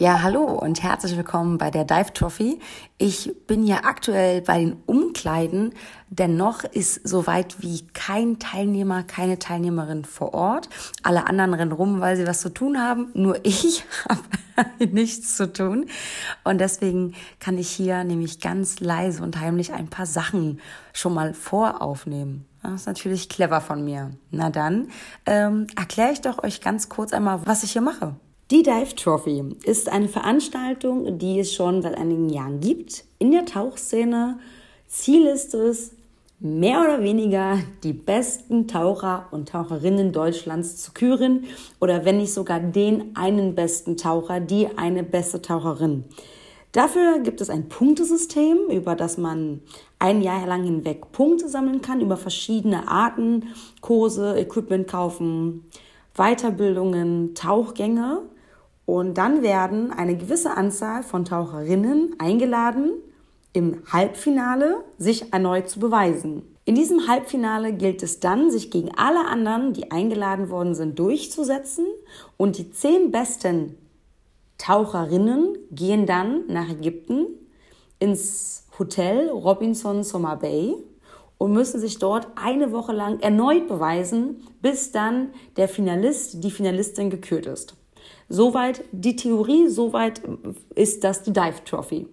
Ja, hallo und herzlich willkommen bei der Dive Trophy. Ich bin ja aktuell bei den Umkleiden, denn noch ist soweit wie kein Teilnehmer, keine Teilnehmerin vor Ort. Alle anderen rennen rum, weil sie was zu tun haben. Nur ich habe nichts zu tun. Und deswegen kann ich hier nämlich ganz leise und heimlich ein paar Sachen schon mal voraufnehmen. Das ist natürlich clever von mir. Na dann ähm, erkläre ich doch euch ganz kurz einmal, was ich hier mache. Die Dive Trophy ist eine Veranstaltung, die es schon seit einigen Jahren gibt in der Tauchszene. Ziel ist es, mehr oder weniger die besten Taucher und Taucherinnen Deutschlands zu küren oder wenn nicht sogar den einen besten Taucher, die eine beste Taucherin. Dafür gibt es ein Punktesystem, über das man ein Jahr lang hinweg Punkte sammeln kann, über verschiedene Arten, Kurse, Equipment kaufen, Weiterbildungen, Tauchgänge. Und dann werden eine gewisse Anzahl von Taucherinnen eingeladen, im Halbfinale sich erneut zu beweisen. In diesem Halbfinale gilt es dann, sich gegen alle anderen, die eingeladen worden sind, durchzusetzen. Und die zehn besten Taucherinnen gehen dann nach Ägypten ins Hotel Robinson Summer Bay und müssen sich dort eine Woche lang erneut beweisen, bis dann der Finalist, die Finalistin gekürt ist. Soweit die Theorie, soweit ist das die Dive Trophy.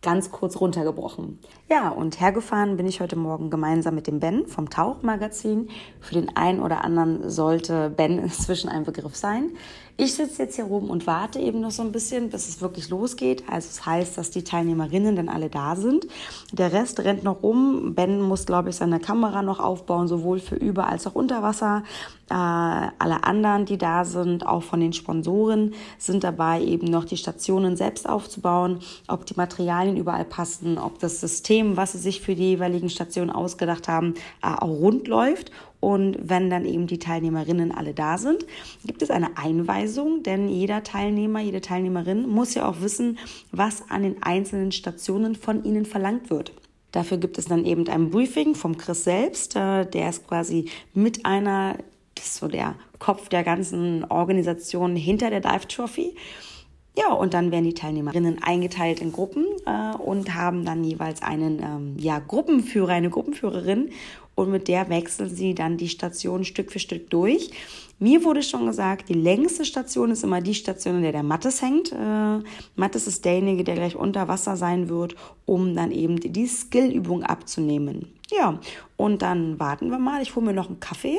Ganz kurz runtergebrochen. Ja, und hergefahren bin ich heute Morgen gemeinsam mit dem Ben vom Tauchmagazin. Für den einen oder anderen sollte Ben inzwischen ein Begriff sein. Ich sitze jetzt hier oben und warte eben noch so ein bisschen, bis es wirklich losgeht. Also es das heißt, dass die Teilnehmerinnen dann alle da sind. Der Rest rennt noch rum. Ben muss, glaube ich, seine Kamera noch aufbauen, sowohl für über als auch unter Wasser. Äh, alle anderen, die da sind, auch von den Sponsoren, sind dabei, eben noch die Stationen selbst aufzubauen, ob die Materialien überall passen, ob das System, was sie sich für die jeweiligen Stationen ausgedacht haben, äh, auch rund läuft und wenn dann eben die Teilnehmerinnen alle da sind, gibt es eine Einweisung, denn jeder Teilnehmer, jede Teilnehmerin muss ja auch wissen, was an den einzelnen Stationen von ihnen verlangt wird. Dafür gibt es dann eben ein Briefing vom Chris selbst, äh, der ist quasi mit einer, das ist so der Kopf der ganzen Organisation hinter der Dive Trophy. Ja, und dann werden die Teilnehmerinnen eingeteilt in Gruppen äh, und haben dann jeweils einen ähm, ja, Gruppenführer, eine Gruppenführerin und mit der wechseln sie dann die Station Stück für Stück durch. Mir wurde schon gesagt, die längste Station ist immer die Station, in der der Mattes hängt. Äh, Mattes ist derjenige, der gleich unter Wasser sein wird, um dann eben die Skillübung abzunehmen. Ja, und dann warten wir mal. Ich hole mir noch einen Kaffee.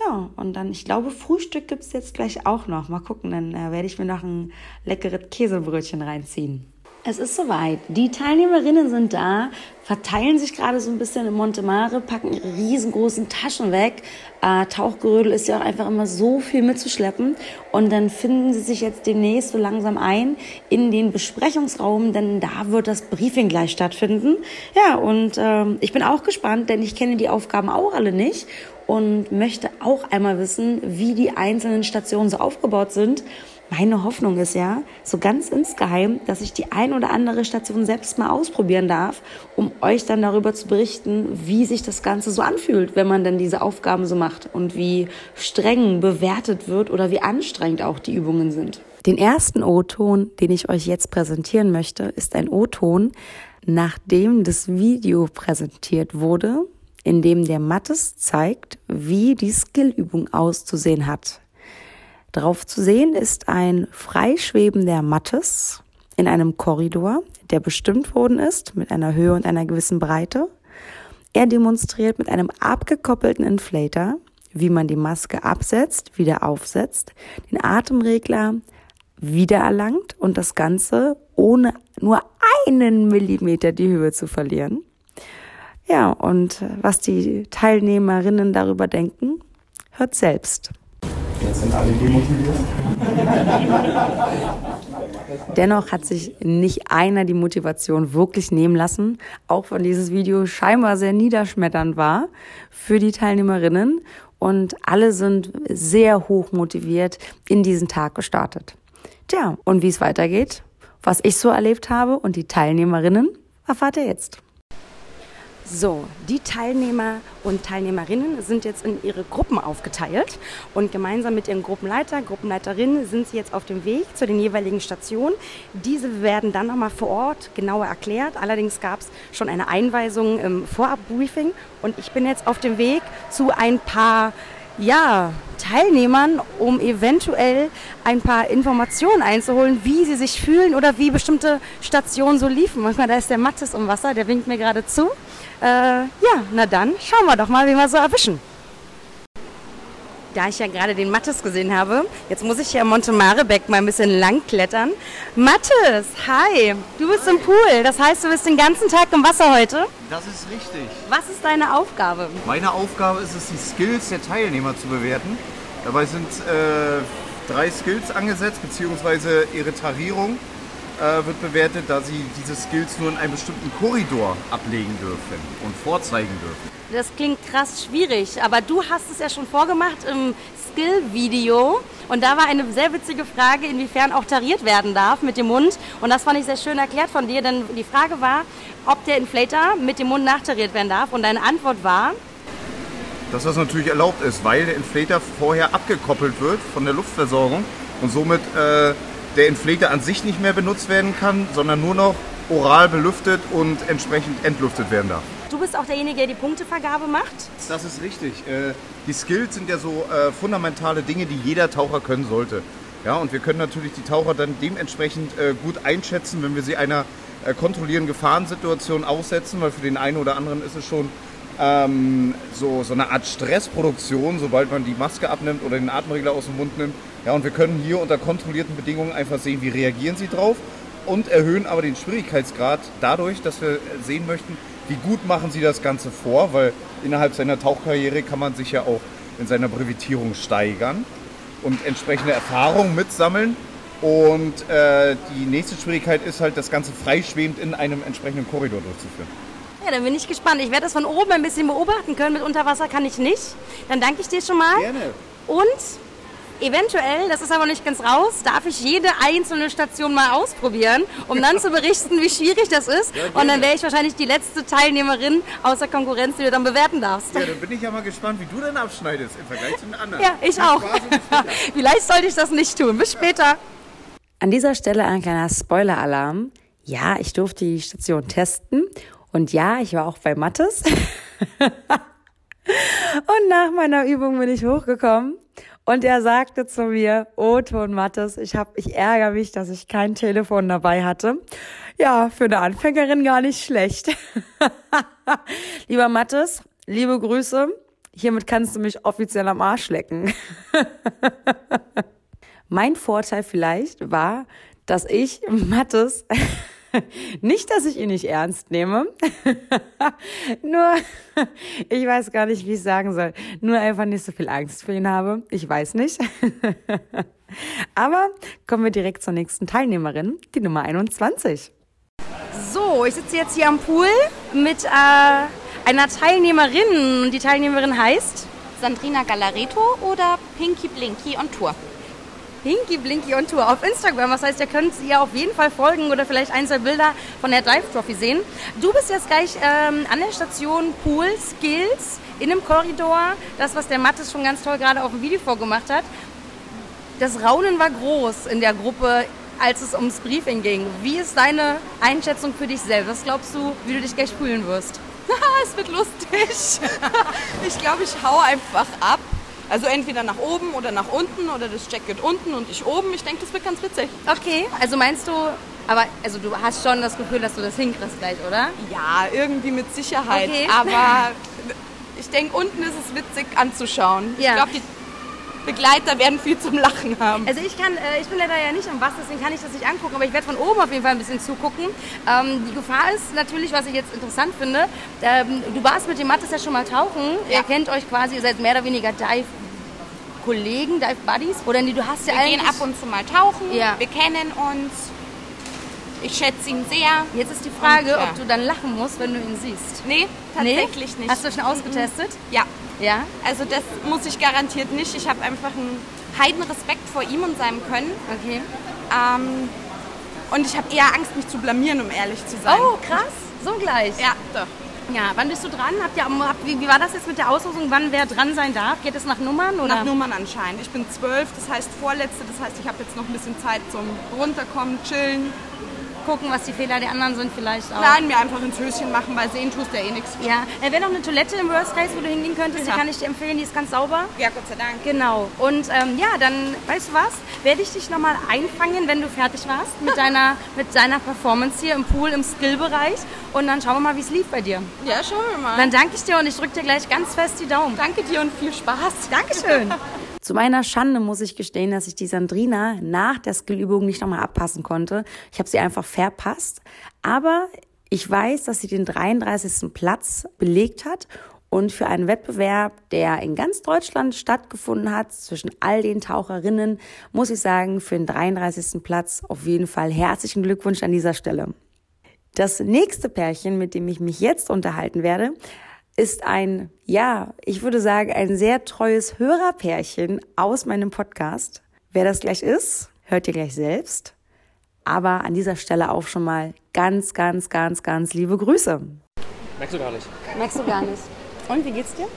Ja, und dann, ich glaube, Frühstück gibt es jetzt gleich auch noch. Mal gucken, dann äh, werde ich mir noch ein leckeres Käsebrötchen reinziehen. Es ist soweit. Die Teilnehmerinnen sind da, verteilen sich gerade so ein bisschen in Montemare, packen ihre riesengroßen Taschen weg. Äh, Tauchgerödel ist ja auch einfach immer so viel mitzuschleppen. Und dann finden sie sich jetzt demnächst so langsam ein in den Besprechungsraum, denn da wird das Briefing gleich stattfinden. Ja, und äh, ich bin auch gespannt, denn ich kenne die Aufgaben auch alle nicht und möchte auch einmal wissen, wie die einzelnen Stationen so aufgebaut sind meine Hoffnung ist ja, so ganz insgeheim, dass ich die ein oder andere Station selbst mal ausprobieren darf, um euch dann darüber zu berichten, wie sich das Ganze so anfühlt, wenn man dann diese Aufgaben so macht und wie streng bewertet wird oder wie anstrengend auch die Übungen sind. Den ersten O-Ton, den ich euch jetzt präsentieren möchte, ist ein O-Ton, nachdem das Video präsentiert wurde, in dem der Mattes zeigt, wie die Skillübung auszusehen hat. Drauf zu sehen ist ein freischwebender Mattes in einem Korridor, der bestimmt worden ist mit einer Höhe und einer gewissen Breite. Er demonstriert mit einem abgekoppelten Inflator, wie man die Maske absetzt, wieder aufsetzt, den Atemregler wiedererlangt und das Ganze ohne nur einen Millimeter die Höhe zu verlieren. Ja, und was die Teilnehmerinnen darüber denken, hört selbst. Jetzt sind alle demotiviert. Dennoch hat sich nicht einer die Motivation wirklich nehmen lassen, auch wenn dieses Video scheinbar sehr niederschmetternd war für die Teilnehmerinnen. Und alle sind sehr hoch motiviert in diesen Tag gestartet. Tja, und wie es weitergeht, was ich so erlebt habe und die Teilnehmerinnen, erfahrt ihr jetzt. So, die Teilnehmer und Teilnehmerinnen sind jetzt in ihre Gruppen aufgeteilt und gemeinsam mit ihren Gruppenleiter, Gruppenleiterinnen sind sie jetzt auf dem Weg zu den jeweiligen Stationen. Diese werden dann nochmal vor Ort genauer erklärt. Allerdings gab es schon eine Einweisung im Vorabbriefing und ich bin jetzt auf dem Weg zu ein paar ja, Teilnehmern, um eventuell ein paar Informationen einzuholen, wie sie sich fühlen oder wie bestimmte Stationen so liefen. Manchmal, da ist der Mattes im Wasser, der winkt mir gerade zu. Äh, ja, na dann schauen wir doch mal, wie wir so erwischen. Da ich ja gerade den Mattes gesehen habe, jetzt muss ich hier am Monte Marebeck mal ein bisschen lang klettern. Mattes, hi, du bist im Pool. Das heißt, du bist den ganzen Tag im Wasser heute? Das ist richtig. Was ist deine Aufgabe? Meine Aufgabe ist es, die Skills der Teilnehmer zu bewerten. Dabei sind äh, drei Skills angesetzt, beziehungsweise ihre Tarierung äh, wird bewertet, da sie diese Skills nur in einem bestimmten Korridor ablegen dürfen und vorzeigen dürfen. Das klingt krass schwierig, aber du hast es ja schon vorgemacht im Skill-Video. Und da war eine sehr witzige Frage, inwiefern auch tariert werden darf mit dem Mund. Und das fand ich sehr schön erklärt von dir, denn die Frage war, ob der Inflator mit dem Mund nachtariert werden darf. Und deine Antwort war? Dass das natürlich erlaubt ist, weil der Inflator vorher abgekoppelt wird von der Luftversorgung und somit äh, der Inflator an sich nicht mehr benutzt werden kann, sondern nur noch oral belüftet und entsprechend entlüftet werden darf. Du bist auch derjenige, der die Punktevergabe macht? Das ist richtig. Äh, die Skills sind ja so äh, fundamentale Dinge, die jeder Taucher können sollte. Ja, und wir können natürlich die Taucher dann dementsprechend äh, gut einschätzen, wenn wir sie einer kontrollierenden Gefahrensituation aussetzen, weil für den einen oder anderen ist es schon ähm, so, so eine Art Stressproduktion, sobald man die Maske abnimmt oder den Atemregler aus dem Mund nimmt. Ja, und wir können hier unter kontrollierten Bedingungen einfach sehen, wie reagieren sie drauf und erhöhen aber den Schwierigkeitsgrad dadurch, dass wir sehen möchten, wie gut machen sie das Ganze vor, weil innerhalb seiner Tauchkarriere kann man sich ja auch in seiner Brevitierung steigern und entsprechende Erfahrungen mitsammeln. Und äh, die nächste Schwierigkeit ist halt, das Ganze freischwebend in einem entsprechenden Korridor durchzuführen. Ja, dann bin ich gespannt. Ich werde das von oben ein bisschen beobachten können. Mit Unterwasser kann ich nicht. Dann danke ich dir schon mal. Gerne. Und Eventuell, das ist aber nicht ganz raus, darf ich jede einzelne Station mal ausprobieren, um dann zu berichten, wie schwierig das ist. Ja, und dann wäre ich wahrscheinlich die letzte Teilnehmerin außer Konkurrenz, die du dann bewerten darfst. Ja, dann bin ich ja mal gespannt, wie du dann abschneidest im Vergleich zu den anderen. Ja, ich auch. Vielleicht sollte ich das nicht tun. Bis später. An dieser Stelle ein kleiner Spoiler-Alarm. Ja, ich durfte die Station testen. Und ja, ich war auch bei Mattes. Und nach meiner Übung bin ich hochgekommen und er sagte zu mir, oh Ton Mattes, ich hab, ich ärgere mich, dass ich kein Telefon dabei hatte. Ja, für eine Anfängerin gar nicht schlecht. Lieber Mattes, liebe Grüße. Hiermit kannst du mich offiziell am Arsch lecken. mein Vorteil vielleicht war, dass ich Mattes nicht, dass ich ihn nicht ernst nehme. Nur, ich weiß gar nicht, wie ich sagen soll. Nur einfach nicht so viel Angst für ihn habe. Ich weiß nicht. Aber kommen wir direkt zur nächsten Teilnehmerin, die Nummer 21. So, ich sitze jetzt hier am Pool mit äh, einer Teilnehmerin. Die Teilnehmerin heißt Sandrina Galareto oder Pinky Blinky on Tour. Pinky Blinky on Tour auf Instagram. Das heißt, ihr könnt ihr auf jeden Fall folgen oder vielleicht ein, zwei Bilder von der Dive Trophy sehen. Du bist jetzt gleich ähm, an der Station Pool Skills in einem Korridor. Das, was der Mattes schon ganz toll gerade auf dem Video vorgemacht hat. Das Raunen war groß in der Gruppe, als es ums Briefing ging. Wie ist deine Einschätzung für dich selbst? Was glaubst du, wie du dich gleich fühlen wirst? es wird lustig. ich glaube, ich hau einfach ab also entweder nach oben oder nach unten oder das Jacket unten und ich oben. Ich denke, das wird ganz witzig. Okay, also meinst du, aber also du hast schon das Gefühl, dass du das hinkriegst gleich, oder? Ja, irgendwie mit Sicherheit. Okay. Aber ich denke, unten ist es witzig anzuschauen. Ja. Ich glaube, die Begleiter werden viel zum Lachen haben. Also ich kann, äh, ich bin leider ja nicht im Wasser, deswegen kann ich das nicht angucken, aber ich werde von oben auf jeden Fall ein bisschen zugucken. Ähm, die Gefahr ist natürlich, was ich jetzt interessant finde, ähm, du warst mit dem Mattes ja schon mal tauchen. Ja. Ihr kennt euch quasi, ihr seid mehr oder weniger Dive Kollegen, Dive Buddies? Oder nee, du hast ja Wir gehen ab und zu mal tauchen, ja. wir kennen uns Ich schätze ihn sehr. Jetzt ist die Frage, Und, ja. ob du dann lachen musst, wenn du ihn siehst. Nee, tatsächlich nicht. Hast du schon ausgetestet? Ja, Ja. also das muss ich garantiert nicht. Ich habe einfach einen heiden Respekt vor ihm und seinem Können. Okay. Ähm, und ich habe eher Angst, mich zu blamieren, um ehrlich zu sein. Oh, krass. So gleich. Ja, doch. Ja, wann bist du dran? Habt ihr, habt, wie, wie war das jetzt mit der Auslosung, wann wer dran sein darf? Geht es nach Nummern? Oder? Nach Nummern anscheinend. Ich bin zwölf, das heißt vorletzte, das heißt, ich habe jetzt noch ein bisschen Zeit zum Runterkommen, chillen. Gucken, was die Fehler der anderen sind vielleicht auch. Nein, mir einfach ins Höschen machen, weil sehen tust ja eh nichts. Ja, äh, wäre noch eine Toilette im Worst Case, wo du hingehen könntest, die Ja. kann ich dir empfehlen, die ist ganz sauber. Ja, Gott sei Dank. Genau. Und ähm, ja, dann, weißt du was, werde ich dich nochmal einfangen, wenn du fertig warst mit deiner, mit deiner Performance hier im Pool, im Skill-Bereich. Und dann schauen wir mal, wie es lief bei dir. Ja, schauen wir mal. Dann danke ich dir und ich drücke dir gleich ganz fest die Daumen. Danke dir und viel Spaß. Dankeschön. Zu meiner Schande muss ich gestehen, dass ich die Sandrina nach der Skillübung nicht nochmal abpassen konnte. Ich habe sie einfach verpasst. Aber ich weiß, dass sie den 33. Platz belegt hat und für einen Wettbewerb, der in ganz Deutschland stattgefunden hat, zwischen all den Taucherinnen, muss ich sagen, für den 33. Platz auf jeden Fall herzlichen Glückwunsch an dieser Stelle. Das nächste Pärchen, mit dem ich mich jetzt unterhalten werde, ist ein, ja, ich würde sagen, ein sehr treues Hörerpärchen aus meinem Podcast. Wer das gleich ist, hört ihr gleich selbst. Aber an dieser Stelle auch schon mal ganz, ganz, ganz, ganz liebe Grüße. Merkst du gar nicht. Merkst du gar nicht. Und wie geht's dir?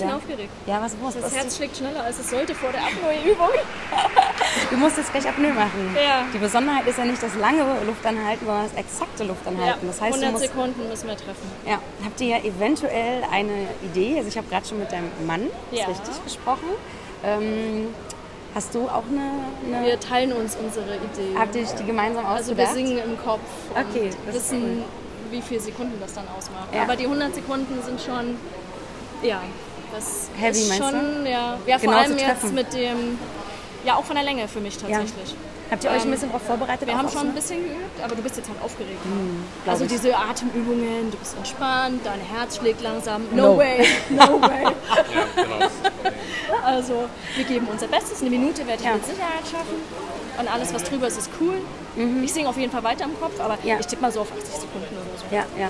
Bisschen Ja. aufgeregt. Ja, was muss Das was Herz schlägt schneller, als es sollte vor der Apnoe-Übung. Du musst jetzt gleich Apnoe machen. Ja. Die Besonderheit ist ja nicht das lange Luftanhalten, sondern das exakte Luftanhalten. das heißt, du 100 musst, Sekunden müssen wir treffen. ja, habt ihr ja eventuell eine Idee? Also ich habe gerade schon mit deinem Mann Ja. richtig gesprochen. Ähm, hast du auch eine, eine Wir teilen uns unsere Idee. habt ihr die gemeinsam also wir ausgedacht? singen im Kopf und Okay, das ist wissen, wie viele Sekunden das dann ausmacht. Ja. Aber die 100 Sekunden sind schon, ja, das Heavy, ist schon, ja, ja vor Genau allem zu jetzt mit dem, ja auch von der Länge für mich tatsächlich. Habt ihr euch ein Ähm, bisschen darauf vorbereitet? Wir haben schon ein bisschen geübt, aber du bist jetzt halt aufgeregt. glaub also ich. diese Atemübungen, du bist entspannt, dein Herz schlägt langsam. No. No, way, no way. Ja, genau. Also wir geben unser Bestes. Eine Minute werde ich Ja. mit Sicherheit schaffen. Und alles, was drüber ist, ist cool. Ich singe auf jeden Fall weiter im Kopf, aber Mhm. Ja. ich tippe mal so auf 80 Sekunden oder so. Ja, ja.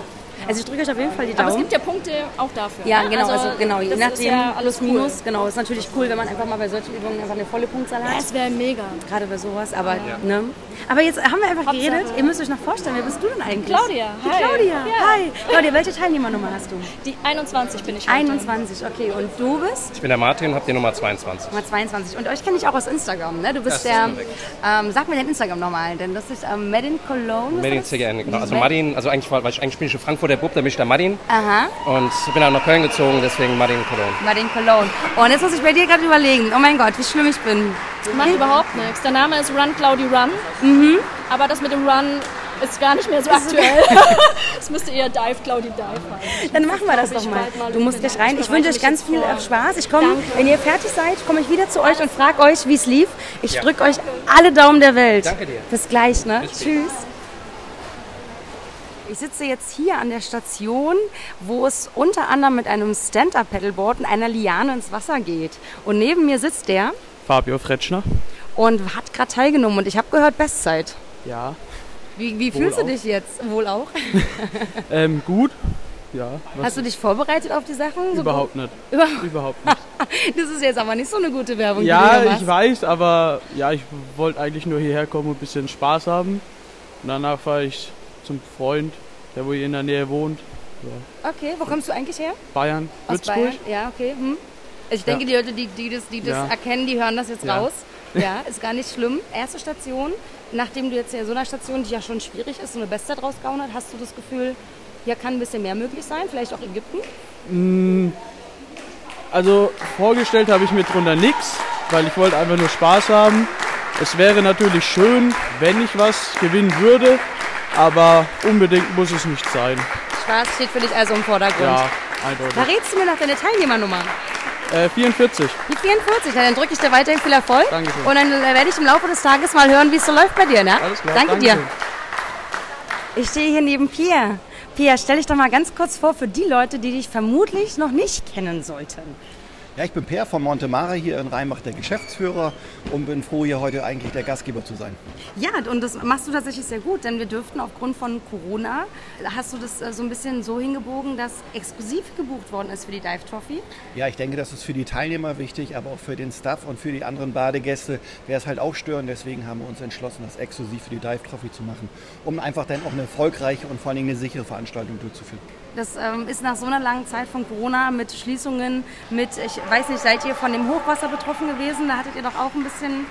Also ich drücke euch auf jeden Fall die Aber es Daumen. gibt ja Punkte auch dafür. Ja, ne? genau, also, genau, je das nachdem, ist ja alles plus cool. minus, genau, ist natürlich cool, wenn man einfach mal bei solchen Übungen einfach eine volle Punktzahl Ja, hat, es wäre mega. gerade bei sowas, aber, ne. Aber jetzt haben wir einfach Hauptsache- geredet, ihr müsst euch noch vorstellen, wer bist du denn eigentlich? Claudia, Die hi. Claudia, Ja. hi. Claudia, welche Teilnehmernummer hast du? Die 21 bin ich heute. 21, okay, und du bist? Ich bin der Martin, hab die Nummer 22. Nummer 22. Und euch kenne ich auch aus Instagram, ne? Du bist Das der, ähm, sag mir dein Instagram nochmal, denn das ist ähm, Made in Cologne. was Made in ist das? CGN, genau. Also Martin, also eigentlich, war- weil ich eigentlich bin ich in Frankfurt der Bub, da bin ich der Martin. Aha. Und bin dann nach Köln gezogen, deswegen Martin Cologne. Martin Cologne. Oh, und jetzt muss ich bei dir gerade überlegen. Oh mein Gott, wie schlimm ich bin. Macht überhaupt nichts. Der Name ist Run Cloudy Run. Mhm. Aber das mit dem Run ist gar nicht mehr so aktuell. Es müsste eher Dive Cloudy Dive heißen. Dann machen wir das doch mal. mal Du musst gleich rein. ich wünsche euch ganz mich viel. Spaß. Ich komme, wenn ihr fertig seid, komme ich wieder zu euch und frage euch, wie es lief. Ich Ja. drücke euch alle Daumen der Welt. Danke dir. Bis gleich, ne? Bis. Tschüss. Ich sitze jetzt hier an der Station, wo es unter anderem mit einem Stand-Up-Pedalboard und einer Liane ins Wasser geht. Und neben mir sitzt der Fabio Fretschner. und hat gerade teilgenommen. Und ich habe gehört, Bestzeit. Ja. Wie, wie fühlst du auch. dich jetzt? Wohl auch. Ähm, gut. Ja. Hast du dich vorbereitet auf die Sachen? So überhaupt nicht. Überhaupt- Überhaupt nicht. Das ist jetzt aber nicht so eine gute Werbung, du ja, ich weiß, aber ja, ich wollte eigentlich nur hierher kommen und ein bisschen Spaß haben. Und danach fahre ich zum Freund, der wo hier in der Nähe wohnt. Okay, wo kommst du eigentlich her? Bayern, Aus Würzburg. Bayern? Ja, okay. Hm. Ich denke, die Leute, die, die das, die das Ja. erkennen, die hören das jetzt Ja. raus. Ja, ist gar nicht schlimm. Erste Station, nachdem du jetzt ja so einer Station, die ja schon schwierig ist, so eine Bestzeit rausgehauen hast, hast du das Gefühl, hier kann ein bisschen mehr möglich sein? Vielleicht auch Ägypten? Also vorgestellt habe ich mir drunter nichts, weil ich wollte einfach nur Spaß haben. Es wäre natürlich schön, wenn ich was gewinnen würde, aber unbedingt muss es nicht sein. Spaß steht für dich also im Vordergrund. Ja, eindeutig. Verrätst du mir noch deine Teilnehmernummer? Äh, 44. Die 44, ja, dann drücke ich dir weiterhin viel Erfolg. Dankeschön. Und dann äh, werde ich im Laufe des Tages mal hören, wie es so läuft bei dir, ne? Alles klar. Danke dir. Dankeschön. Ich stehe hier neben Pia. Pia, stell dich doch mal ganz kurz vor für die Leute, die dich vermutlich noch nicht kennen sollten. Ja, ich bin Per von Montemare hier in Rheinbach, der Geschäftsführer und bin froh, hier heute eigentlich der Gastgeber zu sein. Ja, und das machst du tatsächlich sehr gut, denn wir dürften aufgrund von Corona, hast du das äh, so ein bisschen so hingebogen, dass exklusiv gebucht worden ist für die Dive Trophy. Ja, ich denke, das ist für die Teilnehmer wichtig, aber auch für den Staff und für die anderen Badegäste wäre es halt auch störend. Deswegen haben wir uns entschlossen, das exklusiv für die Dive Trophy zu machen, um einfach dann auch eine erfolgreiche und vor allen Dingen eine sichere Veranstaltung durchzuführen. Das ähm, ist nach so einer langen Zeit von Corona mit Schließungen, mit, ich weiß nicht, seid ihr von dem Hochwasser betroffen gewesen? Da hattet ihr doch auch ein bisschen.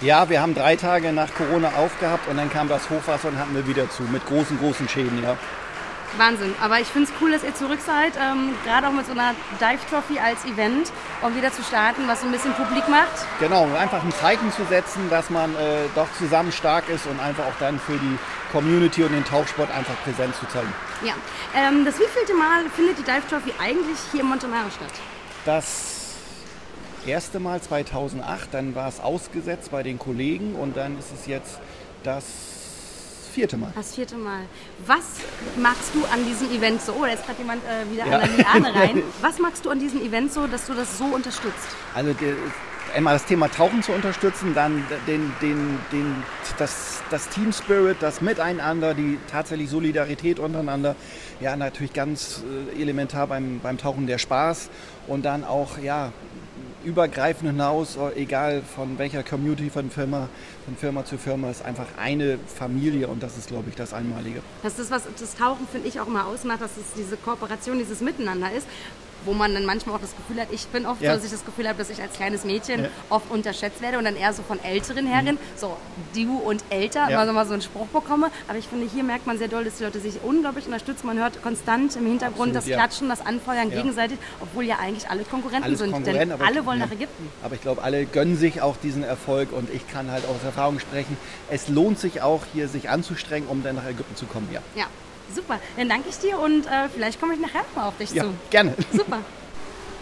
Ja, wir haben drei Tage nach Corona aufgehabt und dann kam das Hochwasser und hatten wir wieder zu mit großen, großen Schäden, ja. Wahnsinn. Aber ich finde es cool, dass ihr zurück seid, ähm, gerade auch mit so einer Dive Trophy als Event, um wieder zu starten, was so ein bisschen publik macht. Genau, um einfach ein Zeichen zu setzen, dass man äh, doch zusammen stark ist und einfach auch dann für die Community und den Tauchsport einfach Präsenz zu zeigen. Ja. Ähm, das wievielte Mal findet die Dive Trophy eigentlich hier in Montemare statt? Das erste Mal 2008, dann war es ausgesetzt bei den Kollegen und dann ist es jetzt das vierte Mal. Das vierte Mal. Was magst du an diesem Event so? Oh, da ist gerade jemand äh, wieder Ja. an der Liane rein. Was magst du an diesem Event so, dass du das so unterstützt? Also einmal das Thema Tauchen zu unterstützen, dann den, den, den, das, das Team Spirit, das Miteinander, die tatsächlich Solidarität untereinander. Ja, natürlich ganz äh, elementar beim, beim Tauchen der Spaß und dann auch ja, übergreifend hinaus, äh, egal von welcher Community, von Firma, von Firma zu Firma, ist einfach eine Familie und das ist, glaube ich, das Einmalige. Das ist, was das Tauchen, finde ich, auch immer ausmacht, dass es diese Kooperation, dieses Miteinander ist. Wo man dann manchmal auch das Gefühl hat, ich bin oft Ja. so, dass ich das Gefühl habe, dass ich als kleines Mädchen Ja. oft unterschätzt werde und dann eher so von älteren Herren, so du und älter, Ja. so mal so einen Spruch bekomme. Aber ich finde, hier merkt man sehr doll, dass die Leute sich unglaublich unterstützen. Man hört konstant im Hintergrund Absolut, das ja. Klatschen, das Anfeuern gegenseitig, obwohl ja eigentlich alle Konkurrenten Alles sind. Konkurrenten, denn alle wollen nach Ägypten. Aber ich glaube, alle gönnen sich auch diesen Erfolg und ich kann halt aus Erfahrung sprechen, es lohnt sich auch hier sich anzustrengen, um dann nach Ägypten zu kommen. Ja, Ja, super. Dann danke ich dir und äh, vielleicht komme ich nachher mal auf dich ja zu. gerne. Super.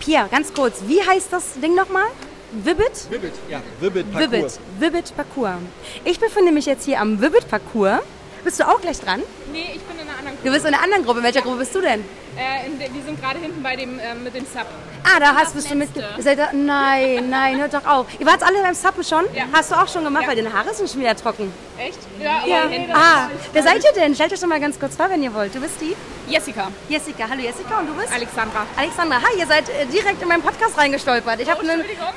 Pierre, ganz kurz, wie heißt das Ding nochmal? Vibbit? Vivid, ja. Vibbit. Parcours. Vibbit Parcours. Ich befinde mich jetzt hier am Vibbit Parcours. Bist du auch gleich dran? Nee, ich bin in einer anderen Du bist in einer anderen Gruppe. In welcher Gruppe bist du denn? Äh, der, wir sind gerade hinten bei dem, ähm, mit dem Sub. Ah, da hast bist du mit. Seid da, nein, nein, hört doch auf. Ihr wart alle beim Suppen schon? Ja. Hast du auch schon gemacht, Ja. weil deine Haare sind schon wieder trocken. Echt? Ja, aber Ja. hinten- Ah, wer seid ihr denn? Stellt euch doch mal ganz kurz vor, wenn ihr wollt. Du bist die? Jessica. Jessica. Hallo Jessica und du bist? Alexandra. Alexandra, hi, ihr seid äh, direkt in meinen Podcast reingestolpert. Ich habe einen Entschuldigung.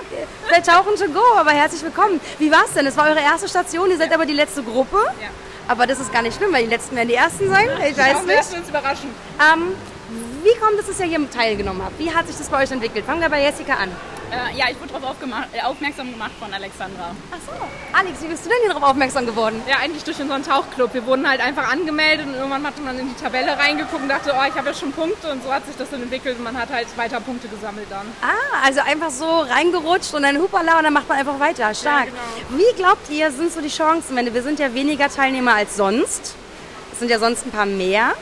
bei Tauchen to go, aber herzlich willkommen. Wie war's denn? Es war eure erste Station, ihr seid aber die letzte Gruppe. Ja. Aber das ist gar nicht schlimm, weil die letzten werden die ersten sein. Ich weiß wir, nicht. wir uns überraschen. Ähm, wie kommt es, dass ihr hier teilgenommen habt? Wie hat sich das bei euch entwickelt? Fangen wir bei Jessica an. Äh, ja, ich wurde darauf äh, aufmerksam gemacht von Alexandra. Ach so. Alex, wie bist du denn hier darauf aufmerksam geworden? Ja, eigentlich durch unseren Tauchclub. Wir wurden halt einfach angemeldet und irgendwann hat man in die Tabelle reingeguckt und dachte, oh, ich habe ja schon Punkte und so hat sich das dann entwickelt und man hat halt weiter Punkte gesammelt dann. Ah, also einfach so reingerutscht und dann hupala und dann macht man einfach weiter. Stark. genau. Wie glaubt ihr, sind so die Chancen? Wenn wir sind ja weniger Teilnehmer als sonst. Es sind ja sonst ein paar mehr,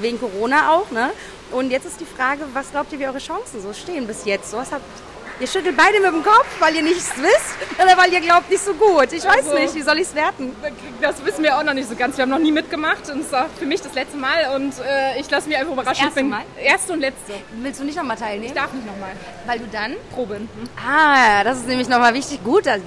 wegen Corona auch, ne? Und jetzt ist die Frage, was glaubt ihr, wie eure Chancen so stehen bis jetzt? So, was habt, ihr schüttelt beide mit dem Kopf, weil ihr nichts wisst oder weil ihr glaubt nicht so gut. Ich weiß Also- nicht, wie soll ich es werten? Das wissen wir auch noch nicht so ganz. Wir haben noch nie mitgemacht und es auch für mich das letzte Mal und äh, ich lasse mich einfach überraschen. erste ich bin Mal? Erste und letzte. Willst du nicht nochmal teilnehmen? Ich darf nicht nochmal. Weil du dann Proben. Ah, das ist nämlich nochmal wichtig. Gut, das,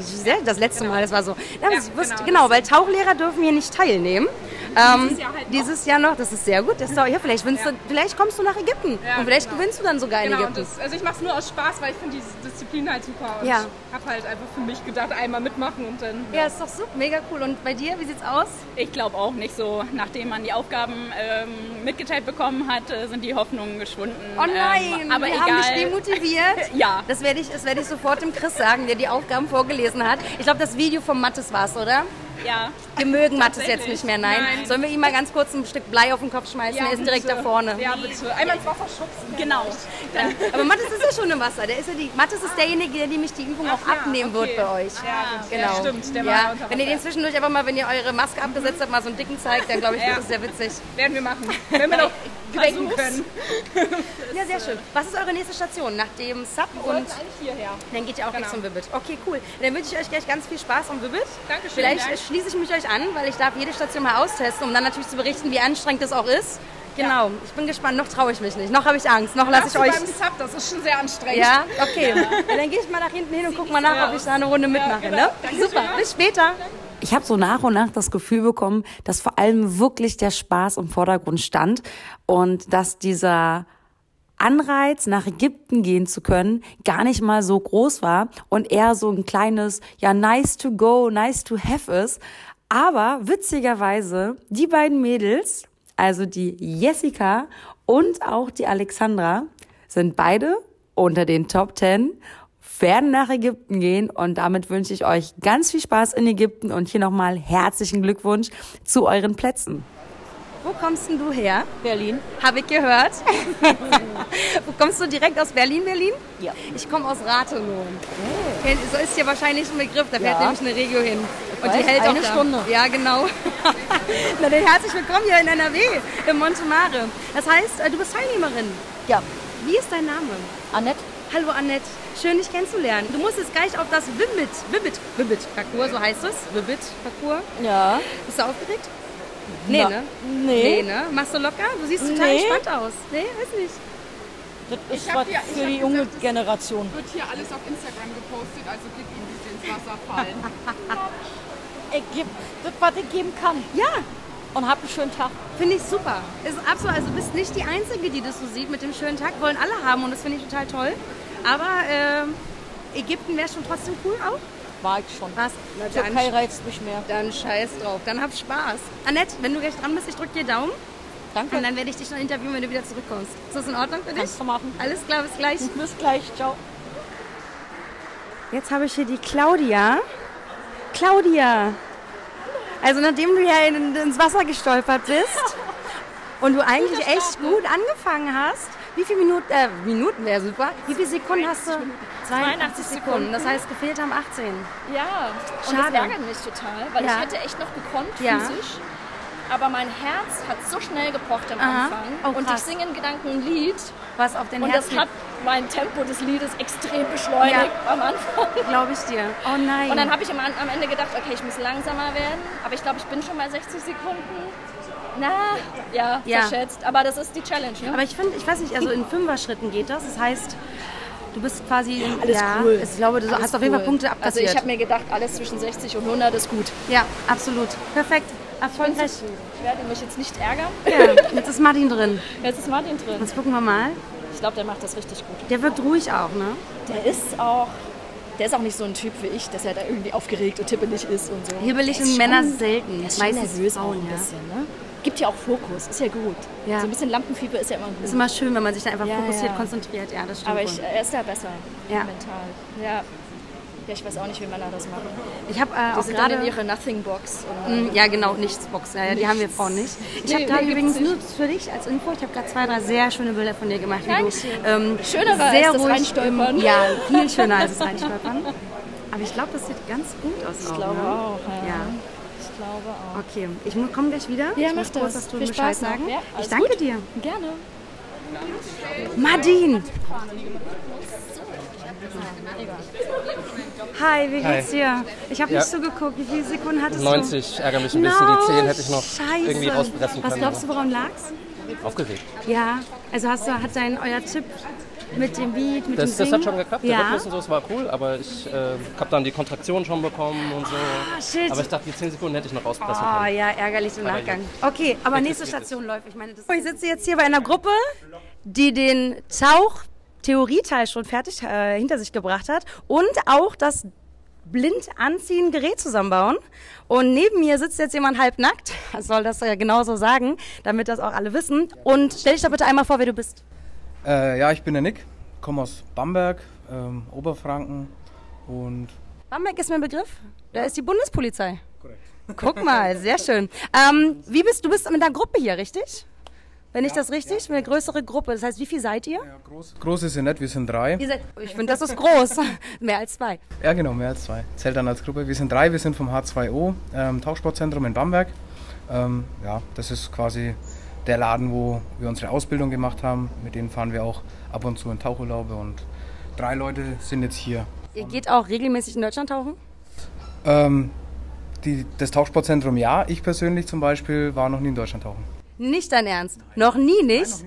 das letzte Mal, das war so. Ja, Ja, ich wusste, genau, genau, weil Tauchlehrer dürfen hier nicht teilnehmen. Ähm, Dieses Jahr halt noch. dieses Jahr noch, das ist sehr gut. Das ist doch, ja, vielleicht, Ja. Du, vielleicht kommst du nach Ägypten Ja, und vielleicht genau. gewinnst du dann sogar in Genau, Ägypten. das, also ich mache es nur aus Spaß, weil ich finde diese Disziplin halt super. Und Ja. ich habe halt einfach für mich gedacht, einmal mitmachen und dann. ja, ist doch super, mega cool. Und bei dir, wie sieht's aus? Ich glaube auch nicht so. Nachdem man die Aufgaben ähm, mitgeteilt bekommen hat, äh, sind die Hoffnungen geschwunden. Oh nein, ähm, aber wir egal. haben dich demotiviert. Ja. Das werde ich, das werde ich sofort dem Chris sagen, der die Aufgaben vorgelesen hat. Ich glaube, das Video vom Mattes war's, oder? Ja. Wir mögen Mattes jetzt nicht mehr, nein. Nein. Sollen wir ihm mal ganz kurz ein Stück Blei auf den Kopf schmeißen? Ja, er ist direkt bitte. da vorne. Ja, bitte. Einmal ins Wasser schubsen. Genau. Aber Mathis ist ja schon im Wasser. Der ist ja die, Mathis ist derjenige, der nämlich die Übung auch ja, abnehmen okay. wird bei euch. Ja. Genau. Ja, stimmt. Der ja. Wenn ihr den zwischendurch einfach mal, wenn ihr eure Maske abgesetzt habt, mal so einen dicken zeigt, dann glaube ich, Ja. wird das sehr witzig. Werden wir machen. Wenn wir noch gedenken können. Ja, sehr schön. Was ist eure nächste Station nach dem Sub? Und eigentlich hierher. dann geht ihr auch Genau. Richtung Vibbit. Okay, cool. Dann wünsche ich euch gleich ganz viel Spaß am Vibbit. Dankeschön, Vielleicht Dank. Schließe ich mich euch an, weil ich darf jede Station mal austesten, um dann natürlich zu berichten, wie anstrengend es auch ist. Genau, ich bin gespannt. Noch traue ich mich nicht. Noch habe ich Angst. Noch lasse ich euch. Beim Sub, das ist schon sehr anstrengend. Ja, okay. Ja, dann gehe ich mal nach hinten hin und guck mal nach, ob ich da eine Runde mitmache. Ne? Super, bis später. Ich habe so nach und nach das Gefühl bekommen, dass vor allem wirklich der Spaß im Vordergrund stand und dass dieser Anreiz, nach Ägypten gehen zu können, gar nicht mal so groß war und eher so ein kleines, ja, nice to go, nice to have ist. Aber witzigerweise, die beiden Mädels, also die Jessica und auch die Alexandra, sind beide unter den Top 10 werden nach Ägypten gehen und damit wünsche ich euch ganz viel Spaß in Ägypten und hier nochmal herzlichen Glückwunsch zu euren Plätzen. Wo kommst denn du her? Berlin. Habe ich gehört. Wo kommst du direkt aus Berlin, Berlin? Ja. Ich komme aus Rathenow. Kennt- So ist ja wahrscheinlich ein Begriff, da fährt Ja. nämlich eine Regio hin. Und weiß, die hält eine auch da. Stunde. Ja, genau. Na dann herzlich willkommen hier in NRW, in Montemare. Das heißt, äh, du bist Teilnehmerin. Ja. Wie ist dein Name? Annette? Hallo Annette, schön dich kennenzulernen. Du musst jetzt gleich auf das Wimbit, Wimbit, Wimbit Parcours, so heißt es. Wimbit Parcours. Ja. Bist du aufgeregt? Nee, Na, ne? nee. Nee, ne? Machst du locker? Du siehst total Nee. entspannt aus. Nee, weiß nicht. Das ist was ja- für die junge gesagt, Generation. Wird hier alles auf Instagram gepostet, also klick ihn nicht ins Wasser fallen. Ich geb das, was ich geben kann. Ja, Und hab einen schönen Tag. finde ich super. Ist absolut, also du bist nicht die Einzige, die das so sieht mit dem schönen Tag. Wollen alle haben und das finde ich total toll. Aber ähm, Ägypten wäre schon trotzdem cool auch. War ich schon. Was? Na Türkei reizt mich mehr. Dann scheiß drauf. Dann hab Spaß. Annette, wenn du gleich dran bist, ich drück dir Daumen. Danke. Und dann werde ich dich noch interviewen, wenn du wieder zurückkommst. Ist das in Ordnung für dich? Kannst du machen. Alles klar, bis gleich. Bis gleich. Ciao. Jetzt habe ich hier die Claudia. Claudia! Also nachdem du ja in, ins Wasser gestolpert bist und du eigentlich echt gut angefangen hast, wie viele Minuten, äh, Minuten wäre super, wie viele Sekunden hast du? 82 Sekunden, das heißt gefehlt haben 18. Ja, und Schade. das ärgert mich total, weil Ja. ich hätte echt noch gekonnt Ja. physisch. Aber mein Herz hat so schnell gepocht am Aha. Anfang. Oh, und ich singe in Gedanken ein Lied. Was auf den Und Herz das hat mein Tempo des Liedes extrem beschleunigt am Anfang. glaube ich dir. Oh nein. Und dann habe ich am, am Ende gedacht, okay, ich muss langsamer werden. Aber ich glaube, ich bin schon bei 60 Sekunden. Na, ja, Ja. verschätzt. Aber das ist die Challenge. Ne? Aber ich finde, ich weiß nicht, also in Fünfer-Schritten geht das. Das heißt, du bist quasi, Alles ja, cool. ich glaube, du Alles hast auf jeden Fall cool. Punkte Also abkassiert. ich habe mir gedacht, alles zwischen 60 und 100 ist gut. ja, absolut. Perfekt. Erfolgreich. Ich werde mich jetzt nicht ärgern. Ja, jetzt ist Martin drin. Jetzt ist Martin drin. Jetzt gucken wir mal. Ich glaube, der macht das richtig gut. Der wirkt ruhig auch, ne? Der ist auch, der ist auch nicht so ein Typ wie ich, dass er da irgendwie aufgeregt und tippelig ist und so. Hibbelig sind Männer selten. Der ist schon Meistens nervös auch ein ja. bisschen, ne? Gibt ja auch Fokus, ist ja gut. Ja. So ein bisschen Lampenfieber ist ja immer gut. Ist immer schön, wenn man sich da einfach Ja, fokussiert, ja. konzentriert. Ja, das stimmt. Aber ich, er ist ja besser Ja. mental. Ja. Ja, ich weiß auch nicht, wie Männer das machen. ich habe äh, auch gerade... ihre Nothing-Box. und- Mm, Ja, genau, Nichtsbox. Ja, ja, die haben wir Frauen nicht. Ich habe Nee, gerade nee, übrigens nur für dich als Info, ich habe gerade zwei, drei sehr schöne Bilder von dir gemacht, wie du ähm, Schöner sehr als das ruhig Reinstolpern. Im, ja, viel schöner als das Reinstolpern. Aber ich glaube, das sieht ganz gut aus. Ich glaube ne? auch, ja. Ja. Ich glaube auch. Okay, ich komme gleich wieder. Ja, ich mach muss kurz das. das tun Viel Bescheid Spaß sagen. Ja, ich danke gut. dir. Gerne. Madine! Hi, wie geht's dir? Ich habe Ja. nicht so geguckt. Wie viele Sekunden hattest 90, ärgere mich ein du? bisschen. No, Die 10 hätte ich noch Scheiße. irgendwie rauspressen Was können. glaubst du, woran lag's? Aufgeregt. Ja, also hast du, hat dein euer Tipp mit dem Beat, mit Das, dem das Singen? hat schon geklappt, der Ja. Rhythmus und so, das war cool, aber ich äh, habe dann die Kontraktion schon bekommen und so. Ah, shit. Aber ich dachte, die 10 Sekunden hätte ich noch rauspressen Oh können. ja, ärgerlich im Nachgang. Okay, aber nächste. Station läuft. Ich meine, das ich sitze jetzt hier bei einer Gruppe, die den Tauch-Theorieteil schon fertig äh, hinter sich gebracht hat und auch das blind anziehen Gerät zusammenbauen. Und neben mir sitzt jetzt jemand halbnackt. Soll das ja genauso sagen, damit das auch alle wissen. Und stell dich doch bitte einmal vor, wer du bist. Äh, ja, ich bin der Nick, komme aus Bamberg, ähm, Oberfranken und Bamberg ist mir ein Begriff. Da ist die Bundespolizei. Korrekt. Guck mal, sehr schön. Ähm, wie bist du bist mit einer Gruppe hier, richtig? Wenn ich das richtig, eine größere Gruppe. Das heißt, wie viel seid ihr? groß ist sie nicht, wir sind drei. Seid, ich finde, das ist groß. Mehr als zwei. Ja, genau, mehr als zwei. Zählt dann als Gruppe. Wir sind drei, wir sind vom H2O, ähm, Tauchsportzentrum in Bamberg. Ähm, ja, das ist quasi der Laden, wo wir unsere Ausbildung gemacht haben. Mit denen fahren wir auch ab und zu in Tauchurlaube und drei Leute sind jetzt hier. Ihr geht auch regelmäßig in Deutschland tauchen? Ähm, die, das Tauchsportzentrum ja, ich persönlich zum Beispiel war noch nie in Deutschland tauchen. Nicht dein Ernst? Noch nie nicht?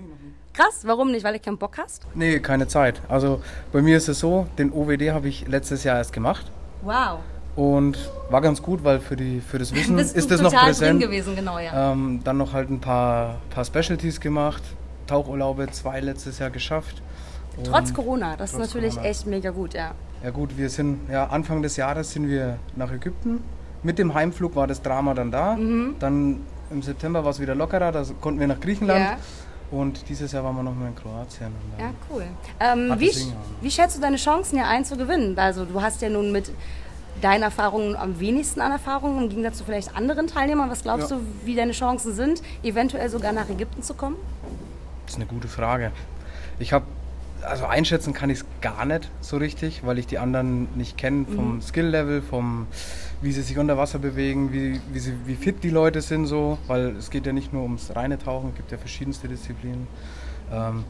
Krass, warum nicht? Weil du keinen Bock hast? Nee, keine Zeit. Also bei mir ist es so, den OWD habe ich letztes Jahr erst gemacht Wow. Und war ganz gut, weil für, die, für das Wissen Bist ist das noch präsent. drin gewesen, genau, ja. Ähm, dann noch halt ein paar, paar Specialties gemacht, Tauchurlaube zwei letztes Jahr geschafft. Und Trotz Corona, das ist trotz natürlich Corona. echt mega gut, ja. Ja gut, wir sind, ja Anfang des Jahres sind wir nach Ägypten. Mit dem Heimflug war das Drama dann da. Mhm. Dann im September war es wieder lockerer, da konnten wir nach Griechenland. Ja. Und dieses Jahr waren wir noch mal in Kroatien. Ja, cool. Ähm, wie, wie schätzt du deine Chancen, hier einen zu gewinnen? Also du hast ja nun mit deinen Erfahrungen am wenigsten an Erfahrungen im Gegensatz zu vielleicht anderen Teilnehmern. Was glaubst Ja. du, wie deine Chancen sind, eventuell sogar nach Ägypten zu kommen? Das ist eine gute Frage. Ich habe, also einschätzen kann ich es gar nicht so richtig, weil ich die anderen nicht kenne vom Mhm. Skill-Level, vom wie sie sich unter Wasser bewegen, wie, wie, sie, wie fit die Leute sind so, weil es geht ja nicht nur ums reine Tauchen, es gibt ja verschiedenste Disziplinen. Ähm,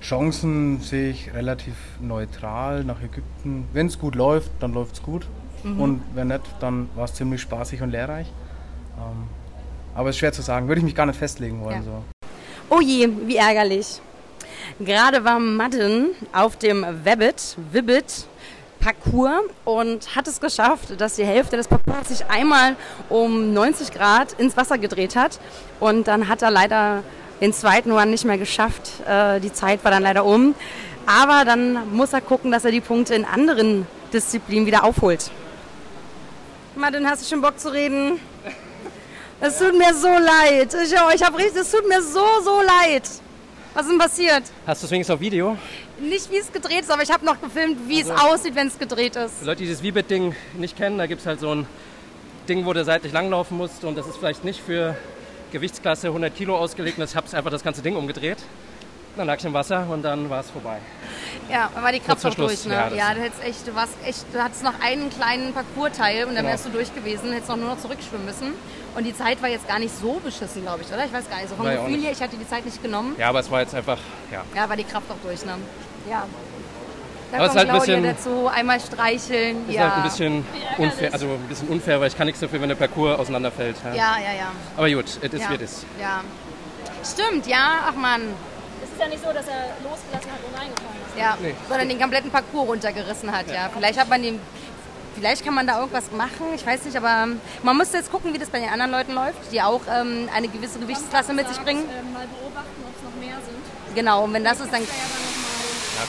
Chancen sehe ich relativ neutral nach Ägypten. Wenn es gut läuft, dann läuft es gut. Mhm. Und wenn nicht, dann war es ziemlich spaßig und lehrreich. Ähm, aber es ist schwer zu sagen, würde ich mich gar nicht festlegen wollen. Ja. So. Oh je, wie ärgerlich. Gerade war Madden auf dem Webbit, Wibbit Parcours und hat es geschafft, dass die Hälfte des Parcours sich einmal um 90 Grad ins Wasser gedreht hat. Und dann hat er leider den zweiten Run nicht mehr geschafft. Äh, die Zeit war dann leider um. Aber dann muss er gucken, dass er die Punkte in anderen Disziplinen wieder aufholt. Madden, hast du schon Bock zu reden? Es tut mir so leid. Ich, ich habe richtig, es tut mir so, so leid. Was ist denn passiert? Hast du es wenigstens auf Video? Nicht wie es gedreht ist, aber ich habe noch gefilmt, wie es Also- aussieht, wenn es gedreht ist. Für Leute, die dieses V-Bit-Ding nicht kennen, da gibt es halt so ein Ding, wo du seitlich langlaufen musst und das ist vielleicht nicht für Gewichtsklasse 100 Kilo ausgelegt. Und ich habe einfach das ganze Ding umgedreht. Dann lag ich im Wasser und dann war es vorbei. Ja, dann war die Kraft noch durch, ne? ja, das- Ja, du, hättest echt, du, warst echt, du hattest noch einen kleinen Parcours-Teil und dann Genau. wärst du durch gewesen, hättest noch nur noch zurückschwimmen müssen. Und die Zeit war jetzt gar nicht so beschissen, glaube ich, oder? Ich weiß gar nicht. So vom ja auch Gefühl her, ich hatte die Zeit nicht genommen. Ja, aber es war jetzt einfach, ja. Ja, war die Kraft auch durch, ne? Ja. Da Aber es kommt ist halt ein Claudia bisschen- dazu, einmal streicheln. Ist ja. halt ein bisschen unfair, also ein bisschen unfair, weil ich kann nichts dafür, wenn der Parcours auseinanderfällt. Ja, ja, ja. Aber gut, es ist ja. wie es ist. Ja. Stimmt, ja, ach man. Es ist ja nicht so, dass er losgelassen hat und reingefallen ist. Ja, Nee. sondern den kompletten Parcours runtergerissen hat, ja. Vielleicht hat man den, vielleicht kann man da irgendwas machen, ich weiß nicht, aber man müsste jetzt gucken, wie das bei den anderen Leuten läuft, die auch ähm, eine gewisse Gewichtsklasse mit sich bringen. Ähm, mal beobachten, ob es noch mehr sind. Genau, und wenn das ist, dann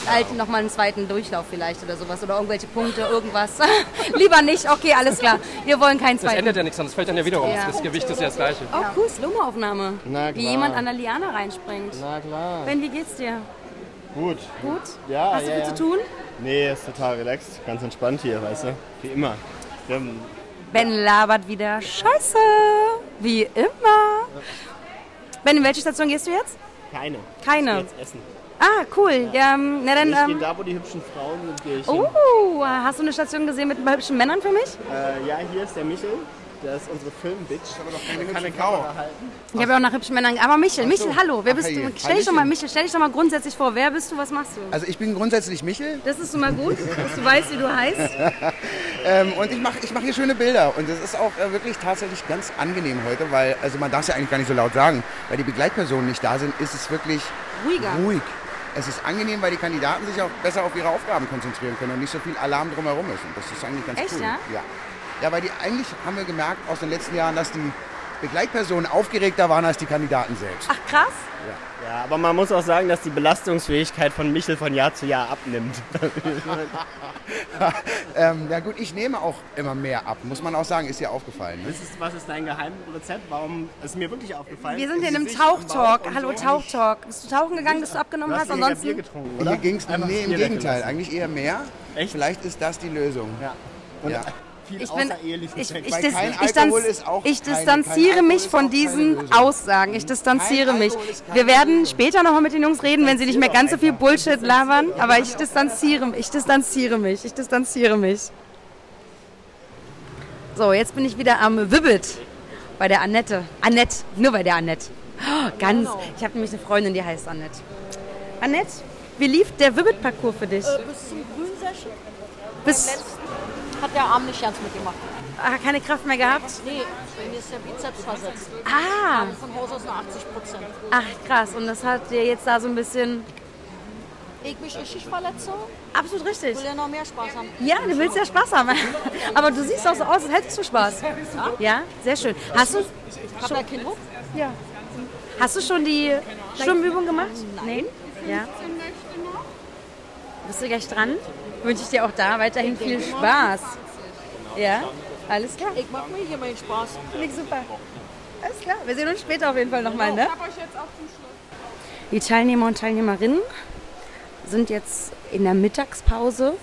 halt nochmal einen zweiten Durchlauf vielleicht oder sowas oder irgendwelche Punkte, irgendwas. Lieber nicht, okay, alles klar. Wir wollen keinen Das zweiten. ändert ja nichts, das fällt dann ja wieder raus. Ja. Das Gewicht ist ja das gleiche. Oh, cool, Slow-Aufnahme. Na Wie jemand an der Liane reinspringt. Na klar. Ben, wie geht's dir? Gut. Gut? Ja, Hast du ja, viel ja. zu tun? Nee, ist total relaxed. Ganz entspannt hier, weißt du? Wie immer. Ben labert wieder Scheiße. Wie immer. Ben, in welche Station gehst du jetzt? keine. Keine. Ich Jetzt essen. Ah, cool. Ja, ähm, na dann. ich gehe Ähm, da, wo die hübschen Frauen sind, gehe ich hin. oh, hast du eine Station gesehen mit ein paar hübschen Männern für mich? Äh, ja, hier ist der Michel. Der ist unsere Film-Bitch. Aber doch keine, keine Kamera halten. Ich habe ja auch nach hübschen Männern. Aber Michel, Michel, hallo. Wer bist Ach, du? hey. Stell dich doch mal. Michel, stell dich doch mal grundsätzlich vor. Wer bist du? Was machst du? Also ich bin grundsätzlich Michel Das ist schon mal gut, dass du weißt, wie du heißt. ähm, und ich mache ich mach hier schöne Bilder. Und das ist auch äh, wirklich tatsächlich ganz angenehm heute, weil, also man darf es ja eigentlich gar nicht so laut sagen, weil die Begleitpersonen nicht da sind, ist es wirklich Ruhiger. ruhig. Es ist angenehm, weil die Kandidaten sich auch besser auf ihre Aufgaben konzentrieren können und nicht so viel Alarm drumherum ist. Und das ist eigentlich ganz Echt, cool. ja? ja? Ja, weil die eigentlich haben wir gemerkt aus den letzten Jahren, dass die Begleitpersonen aufgeregter waren als die Kandidaten selbst. Ach krass. Ja, aber man muss auch sagen, dass die Belastungsfähigkeit von Michel von Jahr zu Jahr abnimmt. ähm, ja gut, ich nehme auch immer mehr ab, muss man auch sagen, ist ja aufgefallen. Ne? Was ist, was ist dein Geheimrezept? Warum ist mir wirklich aufgefallen? Wir sind hier in einem Tauchtalk. Hallo, so. Tauchtalk. Bist du tauchen gegangen, bis du abgenommen Du hast? hast Ansonsten. Bier getrunken, oder? Hier ging es, Einfach nee, im Gegenteil, eigentlich eher mehr. Echt? Vielleicht ist das die Lösung. Ja. Und Ja. Viel Ich, bin, außerehelichen ich, Sex. ich, Weil dis, kein ich, Alkohol dis, ist auch ich keine- distanziere kein mich von keine diesen. Aussagen. Ich distanziere Kein mich. Keine Wir werden Lösung. später nochmal mit den Jungs reden, wenn sie nicht mehr ganz so viel Bullshit labern. Aber ich distanziere mich. Ich distanziere mich. Ich distanziere mich. So, jetzt bin ich wieder am Wibbit. Bei der Annette. Annette. Nur bei der Annette. Oh, ganz. Ich habe nämlich eine Freundin, die heißt Annette. Annette, wie lief der Wibbit-Parcours für dich? Äh, bis zum Grünsession. Bis- hat der Arm nicht ganz mitgemacht. ah, keine Kraft mehr gehabt? Nee, bei mir ist der Bizeps versetzt. Ah. Aber von Haus aus nur 80 Prozent. Ach krass, und das hat dir jetzt da so ein bisschen... Ich mich richtig verletze. Absolut richtig. Ich will ja noch mehr Spaß haben. Ja, du willst ja Spaß haben. Aber du siehst auch so aus, als hättest du Spaß. Ja, sehr schön. Hast du, Ich habe ja keinen Druck. Ja. hast du schon die Schwimmübung gemacht? Nein. Ja. Bist du gleich dran? Wünsche ich dir auch da weiterhin viel Spaß. Ja, alles klar. Ich mache mir hier meinen Spaß. Finde ich super. Alles klar. Wir sehen uns später auf jeden Fall nochmal, ne? Ich habe euch jetzt auch zum Schluss. Die Teilnehmer und Teilnehmerinnen sind jetzt in der Mittagspause.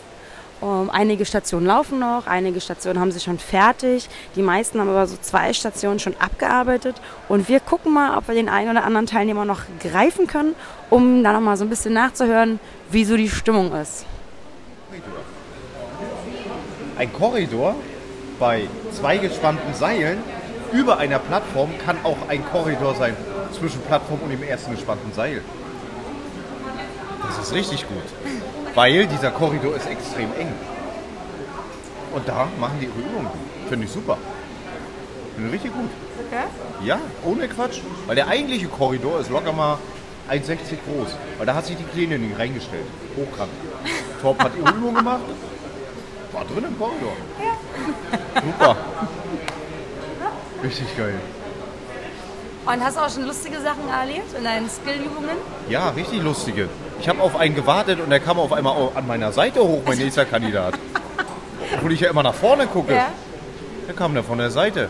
Ähm, einige Stationen laufen noch, einige Stationen haben sie schon fertig. Die meisten haben aber so zwei Stationen schon abgearbeitet. Und wir gucken mal, ob wir den einen oder anderen Teilnehmer noch greifen können, um dann noch mal so ein bisschen nachzuhören, wie so die Stimmung ist. Ein Korridor bei zwei gespannten Seilen über einer Plattform kann auch ein Korridor sein zwischen Plattform und dem ersten gespannten Seil. Das ist richtig gut, weil dieser Korridor ist extrem eng. Und da machen die ihre Übungen. Finde ich super. Finde ich richtig gut. Okay. Ja, ohne Quatsch. Weil der eigentliche Korridor ist locker mal 1,60 groß. Weil da hat sich die Kleine nicht reingestellt. Hochkrank. Torb hat ihre Übung gemacht. War drin im Korridor. Super. Richtig geil. Und hast du auch schon lustige Sachen erlebt in deinen Skillübungen? Ja, richtig lustige. Ich habe auf einen gewartet und der kam auf einmal an meiner Seite hoch, mein nächster Kandidat. Obwohl ich ja immer nach vorne gucke. Ja. Der kam da von der Seite.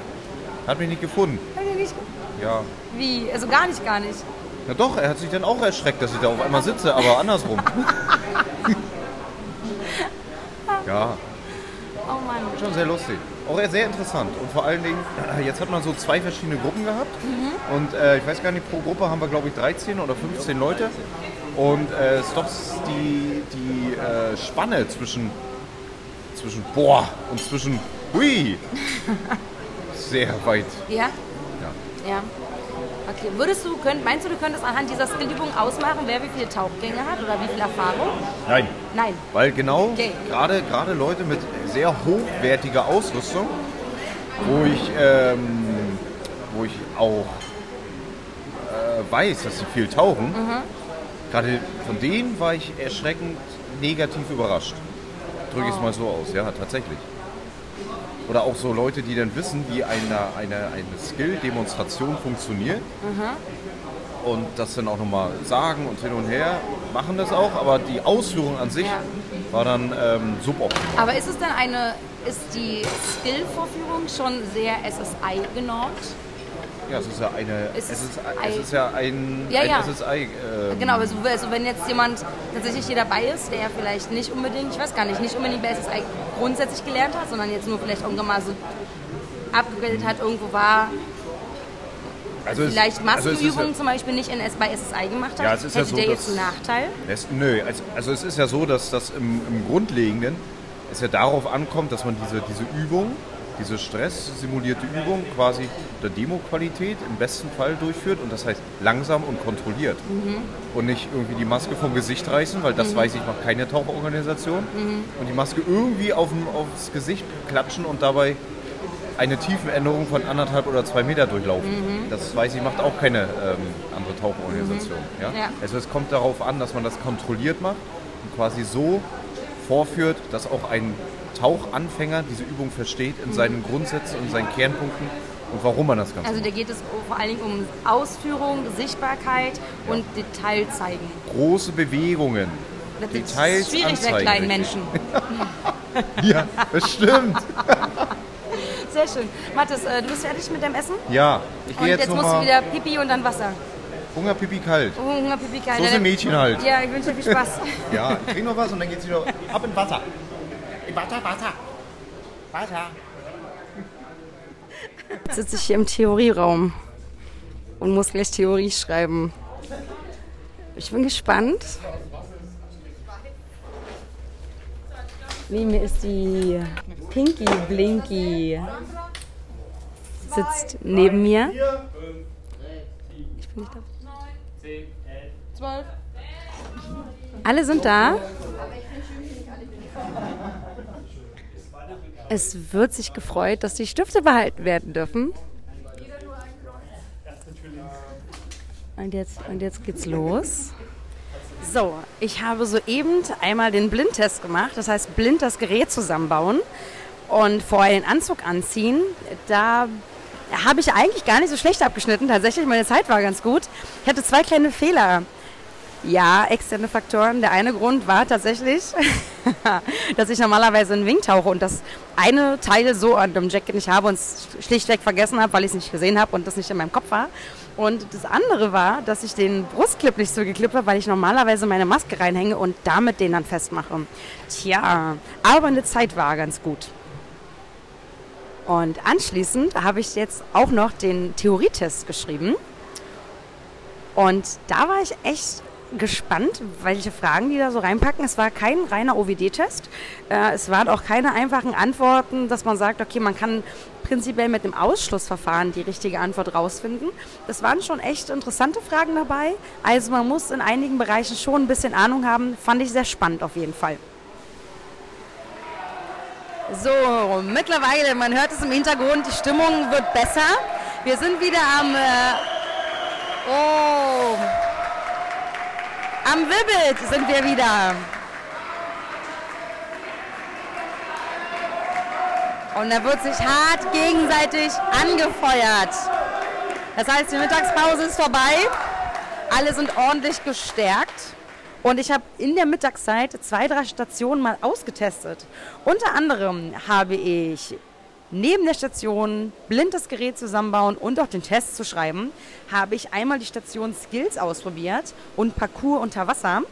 Hat mich nicht gefunden. Hab ich nicht. Ja. Wie? Also gar nicht, gar nicht. Na doch, er hat sich dann auch erschreckt, dass ich da auf einmal sitze, aber andersrum. ja. Schon sehr lustig. Auch sehr interessant. Und vor allen Dingen, jetzt hat man so zwei verschiedene Gruppen gehabt. Mhm. Und äh, ich weiß gar nicht, pro Gruppe haben wir, glaube ich, 13 oder 15 Leute. Und äh, es ist doch die, die äh, Spanne zwischen, zwischen boah und zwischen hui sehr weit. Ja? Ja. Ja. Okay, würdest du, könnt, meinst du, du könntest anhand dieser Skillübung ausmachen, wer wie viele Tauchgänge hat oder wie viel Erfahrung? Nein. Nein. Weil genau Okay. gerade gerade Leute mit sehr hochwertiger Ausrüstung, wo ich, ähm, wo ich auch äh, weiß, dass sie viel tauchen, Mhm. gerade von denen war ich erschreckend negativ überrascht. Drücke ich es Oh. mal so aus, ja, tatsächlich. Oder auch so Leute, die dann wissen, wie eine, eine, eine Skill-Demonstration funktioniert Mhm. und das dann auch nochmal sagen und hin und her, machen das auch, aber die Ausführung an sich war dann ähm, suboptimal. Aber ist es dann eine, ist die Skill-Vorführung schon sehr SSI genormt? Ja, es ist ja eine, Es es ist es ist ja ein, Ja, ein ja. SSI. Ähm, Genau, also, also wenn jetzt jemand tatsächlich hier dabei ist, der vielleicht nicht unbedingt, ich weiß gar nicht, nicht unbedingt bei SSI grundsätzlich gelernt hat, sondern jetzt nur vielleicht irgendwann mal so abgebildet hat, irgendwo war, Also vielleicht also es Maskenübungen ja- zum Beispiel nicht in, bei SSI gemacht hat, Ja, es ist ja hätte so, der jetzt einen Nachteil? Es, nö, also, also es ist ja so, dass das im, im Grundlegenden es ja darauf ankommt, dass man diese, diese Übung, diese stresssimulierte Übung quasi der Demo-Qualität im besten Fall durchführt und das heißt langsam und kontrolliert. Mhm. Und nicht irgendwie die Maske vom Gesicht reißen, weil das Mhm. weiß ich, macht keine Tauchorganisation. Mhm. Und die Maske irgendwie auf aufs Gesicht klatschen und dabei eine Tiefenänderung von anderthalb oder zwei Meter durchlaufen. Mhm. Das weiß ich, macht auch keine ähm, andere Tauchorganisation. Mhm. Ja? Ja. Also es kommt darauf an, dass man das kontrolliert macht und quasi so vorführt, dass auch ein Tauchanfänger diese Übung versteht in seinen Grundsätzen und seinen Kernpunkten und warum man das Ganze Also da geht es vor allen Dingen um Ausführung, Sichtbarkeit und Detail zeigen. Große Bewegungen, Das ist Details schwierig bei anzeigen. kleinen richtig. Menschen. Ja, das stimmt. Sehr schön. Mathis, äh, du bist fertig mit deinem Essen? Ja, ich Und gehe jetzt, jetzt, musst du wieder Pipi und dann Wasser. Hunger, Pipi, kalt. Oh, Hunger, Pipi, geil. So sind Mädchen halt. Ja, ich wünsche dir viel Spaß. Ja, ich krieg noch was und dann geht's wieder ab in Wasser. Wasser, Wasser. Wasser. Jetzt sitze ich hier im Theorieraum und muss gleich Theorie schreiben. Ich bin gespannt. Neben mir ist die Pinky Blinky. Sitzt neben mir. Ich bin nicht da. Zwölf. Alle sind da. Es wird sich gefreut, dass die Stifte behalten werden dürfen. Und jetzt, und jetzt geht's los. So, ich habe soeben einmal den Blindtest gemacht. Das heißt, blind das Gerät zusammenbauen und vorher den Anzug anziehen. Da habe ich eigentlich gar nicht so schlecht abgeschnitten. Tatsächlich, meine Zeit war ganz gut. Ich hatte zwei kleine Fehler. Ja, externe Faktoren. Der eine Grund war tatsächlich, dass ich normalerweise einen Wing tauche und das eine Teil so an dem Jacket nicht habe und es schlichtweg vergessen habe, weil ich es nicht gesehen habe und das nicht in meinem Kopf war. Und das andere war, dass ich den Brustclip nicht so geklippt habe, weil ich normalerweise meine Maske reinhänge und damit den dann festmache. Tja, aber eine Zeit war ganz gut. Und anschließend habe ich jetzt auch noch den Theorietest geschrieben. Und da war ich echt gespannt, welche Fragen die da so reinpacken. Es war kein reiner OVD-Test. Äh, es waren auch keine einfachen Antworten, dass man sagt, okay, man kann prinzipiell mit dem Ausschlussverfahren die richtige Antwort rausfinden. Das waren schon echt interessante Fragen dabei. Also man muss in einigen Bereichen schon ein bisschen Ahnung haben. Fand ich sehr spannend auf jeden Fall. So, mittlerweile, man hört es im Hintergrund, die Stimmung wird besser. Wir sind wieder am... Äh, oh... Am Wibbit sind wir wieder. Und da wird sich hart gegenseitig angefeuert. Das heißt, die Mittagspause ist vorbei. Alle sind ordentlich gestärkt. Und ich habe in der Mittagszeit zwei, drei Stationen mal ausgetestet. Unter anderem habe ich neben der Station blind das Gerät zusammenbauen und auch den Test zu schreiben, habe ich einmal die Station Skills ausprobiert und Parcours unter Wasser.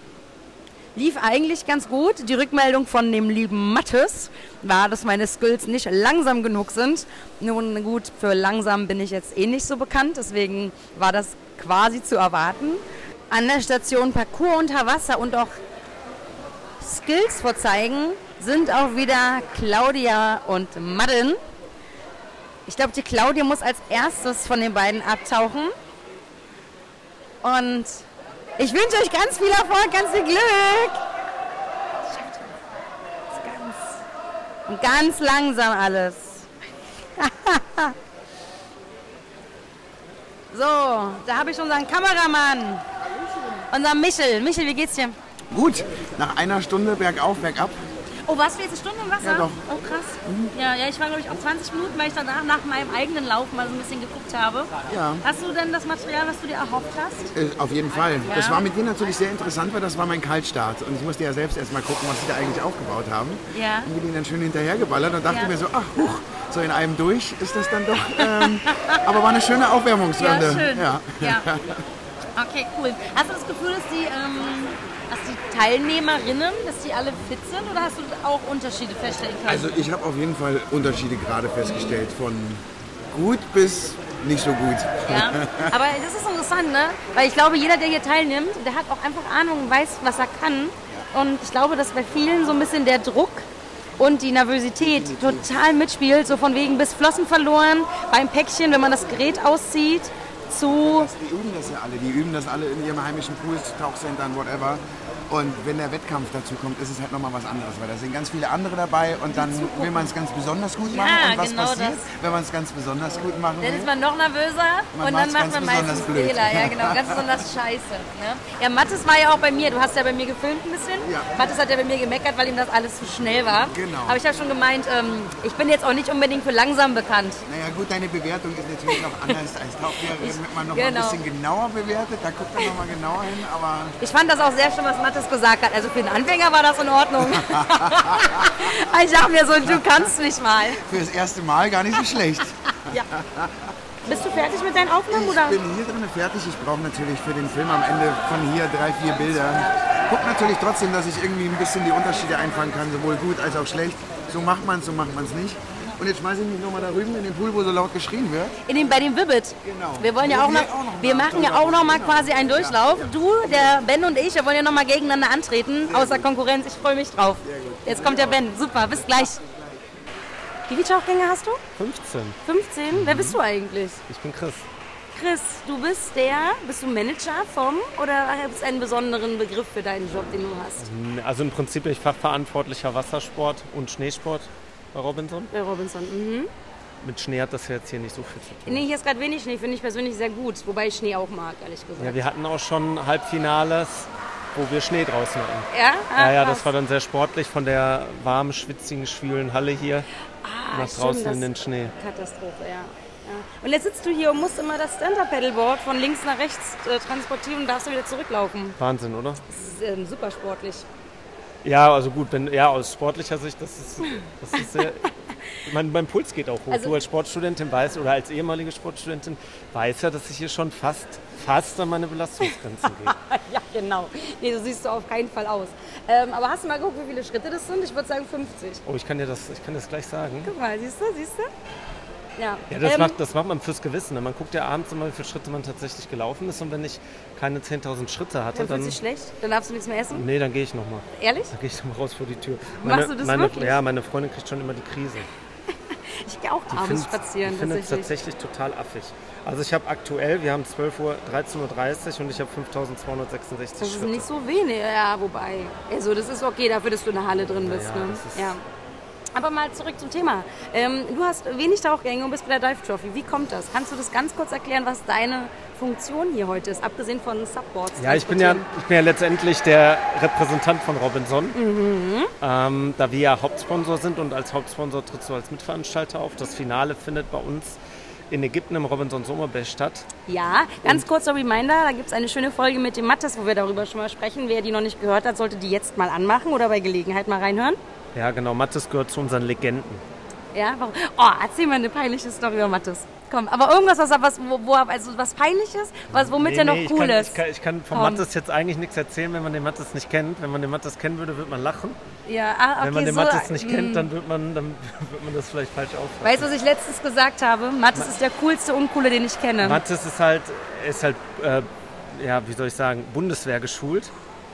Lief eigentlich ganz gut. Die Rückmeldung von dem lieben Mattes war, dass meine Skills nicht langsam genug sind. Nun gut, für langsam bin ich jetzt eh nicht so bekannt, deswegen war das quasi zu erwarten. An der Station Parcours unter Wasser und auch Skills vorzeigen sind auch wieder Claudia und Madden. Ich glaube, die Claudia muss als erstes von den beiden abtauchen. Und ich wünsche euch ganz viel Erfolg, ganz viel Glück. Und ganz langsam alles. so, da habe ich unseren Kameramann. Unser Michel. Michel, wie geht's dir? Gut, nach einer Stunde bergauf, bergab. Oh, warst du jetzt eine Stunde im Wasser? Ja, doch. Oh, krass. Ja, ja, ich war, glaube ich, auch 20 Minuten, weil ich danach nach meinem eigenen Lauf mal so ein bisschen geguckt habe. Ja. Hast du denn das Material, was du dir erhofft hast? Äh, auf jeden Fall. Ja. Das war mit dir natürlich sehr interessant, weil das war mein Kaltstart. Und ich musste ja selbst erst mal gucken, was sie da eigentlich aufgebaut haben. Ja. Und bin ihnen dann schön hinterhergeballert und dachte Ja. mir so, ach, huch, so in einem durch ist das dann doch. Ähm, aber war eine schöne Aufwärmungsrunde. Ja, schön. Ja. Ja. Okay, cool. Hast du das Gefühl, dass die, ähm, dass die Teilnehmerinnen, dass die alle fit sind oder hast du auch Unterschiede feststellen können? Also ich habe auf jeden Fall Unterschiede gerade festgestellt, von gut bis nicht so gut. Ja, aber das ist interessant, ne? Weil ich glaube, jeder, der hier teilnimmt, der hat auch einfach Ahnung, weiß, was er kann. Und ich glaube, dass bei vielen so ein bisschen der Druck und die Nervosität total mitspielt. So von wegen bis Flossen verloren, beim Päckchen, wenn man das Gerät auszieht, zu... Die üben das ja alle. Die üben das alle in ihrem heimischen Pools, Tauchcentern, whatever. Und wenn der Wettkampf dazu kommt, ist es halt nochmal was anderes, weil da sind ganz viele andere dabei und dann will man es ganz besonders gut machen. Ja, und was genau passiert, das. wenn man es ganz besonders gut machen Dann will? ist man noch nervöser Man und dann macht man meistens blöd. Fehler. Ja, genau, ganz besonders scheiße. Ne? Ja, Mathis war ja auch bei mir. Du hast ja bei mir gefilmt ein bisschen. Ja. Mathis hat ja bei mir gemeckert, weil ihm das alles zu schnell war. Genau. Aber ich habe schon gemeint, ähm, ich bin jetzt auch nicht unbedingt für langsam bekannt. Naja gut, deine Bewertung ist natürlich noch anders als Tauchlehrerin, wenn man noch mal genau. ein bisschen genauer bewertet. Da guckt man noch mal genauer hin, aber Ich fand das auch sehr schön, was Mathis gesagt hat. Also für einen Anfänger war das in Ordnung. ich dachte mir so, du kannst mich mal. für das erste Mal gar nicht so schlecht. Ja. Bist du fertig mit deinen Aufnahmen? Oder? Ich bin hier drin fertig. Ich brauche natürlich für den Film am Ende von hier drei, vier Bilder. Guck natürlich trotzdem, dass ich irgendwie ein bisschen die Unterschiede einfangen kann, sowohl gut als auch schlecht. So macht man es, so macht man es nicht. Und jetzt schmeiße ich mich nochmal da drüben in den Pool, wo so laut geschrien wird. In dem, bei dem Vibbit. Genau. Wir wollen ja auch wir noch, auch noch wir machen ja auch noch mal reden. quasi einen Durchlauf. Du, der Ben und ich, wir wollen ja noch mal gegeneinander antreten, außer Konkurrenz. Ich freue mich drauf. Jetzt kommt der Ben. Super, bis gleich. Wie viele Tauchgänge hast du? 15. 15? Wer bist du eigentlich? Ich bin Chris. Chris, du bist der, bist du Manager vom oder gibt es einen besonderen Begriff für deinen Job, den du hast? Also im Prinzip bin ich Fachverantwortlicher Wassersport und Schneesport bei Robinson. Bei Robinson, mhm. Mit Schnee hat das jetzt hier nicht so viel zu tun. Nee, hier ist gerade wenig Schnee, finde ich persönlich sehr gut. Wobei ich Schnee auch mag, ehrlich gesagt. Ja, wir hatten auch schon Halbfinales, wo wir Schnee draußen hatten. Ja? Ah, ja, ja, das war dann sehr sportlich von der warmen, schwitzigen, schwülen Halle hier Ah, nach stimmt, draußen in den Schnee. Katastrophe, ja. ja. Und jetzt sitzt du hier und musst immer das Stand-Up-Pedalboard von links nach rechts äh, transportieren und darfst du wieder zurücklaufen. Wahnsinn, oder? Das ist ähm, super sportlich. Ja, also gut, wenn, ja, aus sportlicher Sicht, das ist, das ist sehr. mein, mein Puls geht auch hoch. Also- du als Sportstudentin weißt, oder als ehemalige Sportstudentin weißt ja, dass ich hier schon fast, fast an meine Belastungsgrenzen gehe. ja, genau. Nee, so siehst du auf keinen Fall aus. Ähm, aber hast du mal geguckt, wie viele Schritte das sind? Ich würde sagen 50. Oh, ich kann dir das, ich kann das gleich sagen. Guck mal, siehst du, siehst du? Ja, Ja, das, Ähm, macht, das macht man fürs Gewissen. ne? Man guckt ja abends immer, wie viele Schritte man tatsächlich gelaufen ist. Und wenn ich keine 10.000 Schritte hatte, Dann dann. fühlst du schlecht? Dann darfst du nichts mehr essen? Nee, dann gehe ich nochmal. Ehrlich? Dann gehe ich nochmal raus vor die Tür. Machst du das meine, wirklich? Ja, meine Freundin kriegt schon immer die Krise. Ich gehe auch Die abends spazieren Die findet es tatsächlich. total affig. Also ich habe aktuell, wir haben 12 Uhr, 13.30 Uhr und ich habe 5266 Das ist Schritte. nicht so wenig, ja, wobei. Also das ist okay dafür, dass du in der Halle drin bist. Ja, ne? das ist- ja. Aber mal zurück zum Thema. Ähm, du hast wenig Tauchgänge und bist bei der Dive Trophy. Wie kommt das? Kannst du das ganz kurz erklären, was deine Funktion hier heute ist, abgesehen von Subboards? Ja, ich bin ja, ich bin ja letztendlich der Repräsentant von Robinson. Mhm. Ähm, da wir ja Hauptsponsor sind und als Hauptsponsor trittst du als Mitveranstalter auf. Das Finale findet bei uns in Ägypten im Robinson Sommerbash statt. Ja, ganz kurzer Reminder, da gibt es eine schöne Folge mit dem Mattes, wo wir darüber schon mal sprechen. Wer die noch nicht gehört hat, sollte die jetzt mal anmachen oder bei Gelegenheit mal reinhören. Ja, genau. Mattes gehört zu unseren Legenden. Ja, warum? Oh, erzähl mal eine peinliche Story über Mattes. Komm, aber irgendwas, was, was, wo, wo, also was peinliches, was, womit Nee, er noch nee, cool kann, ist. Ich kann, ich kann von Komm. Mattes jetzt eigentlich nichts erzählen, wenn man den Mattes nicht kennt. Wenn man den Mattes kennen würde, würde man lachen. Ja, ah, okay, wenn man den so, Mattes nicht mm. kennt, dann wird man, dann wird man das vielleicht falsch auffassen. Weißt du, was ich letztens gesagt habe? Mattes ist der coolste Uncoole, den ich kenne. Mattes ist halt, ist halt äh, ja, wie soll ich sagen, Bundeswehr geschult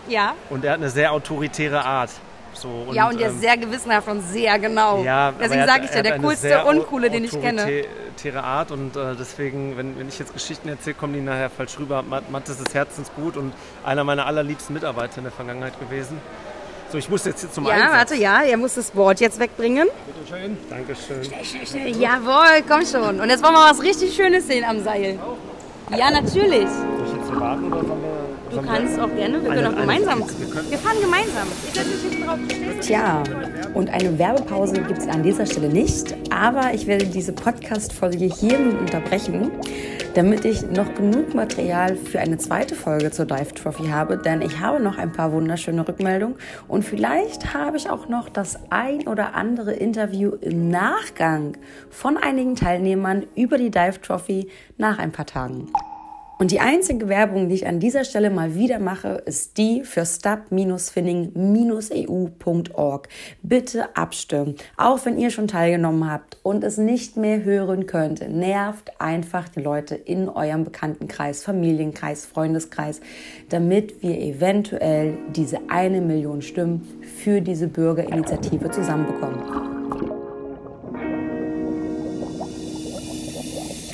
ja. und er hat eine sehr autoritäre Art. So, und, ja, und der ähm, ist sehr gewissenhaft und sehr genau. Ja, Deswegen sage ich dir, hat der coolste Uncoole, den ich kenne. autoritäre Art und äh, deswegen, wenn, wenn ich jetzt Geschichten erzähle, kommen die nachher falsch rüber. Mat- Mattes ist herzensgut und einer meiner allerliebsten Mitarbeiter in der Vergangenheit gewesen. So, ich muss jetzt hier zum Ja, Einsatz. warte, ja, er muss das Board jetzt wegbringen. Bitteschön. Dankeschön. Jawohl, komm schon. Und jetzt wollen wir was richtig Schönes sehen am Seil. Ja, natürlich. Soll ich jetzt hier warten oder sollen wir... Du kannst auch gerne, wir können auch gemeinsam. wir fahren gemeinsam. Ich setze mich hinten drauf. Tja, und eine Werbepause gibt es an dieser Stelle nicht, aber ich werde diese Podcast-Folge hier nun unterbrechen, damit ich noch genug Material für eine zweite Folge zur Dive Trophy habe, denn ich habe noch ein paar wunderschöne Rückmeldungen und vielleicht habe ich auch noch das ein oder andere Interview im Nachgang von einigen Teilnehmern über die Dive Trophy nach ein paar Tagen. Und die einzige Werbung, die ich an dieser Stelle mal wieder mache, ist die für stub-finning-eu.org. Bitte abstimmen. Auch wenn ihr schon teilgenommen habt und es nicht mehr hören könnt, nervt einfach die Leute in eurem Bekanntenkreis, Familienkreis, Freundeskreis, damit wir eventuell diese eine Million Stimmen für diese Bürgerinitiative zusammenbekommen.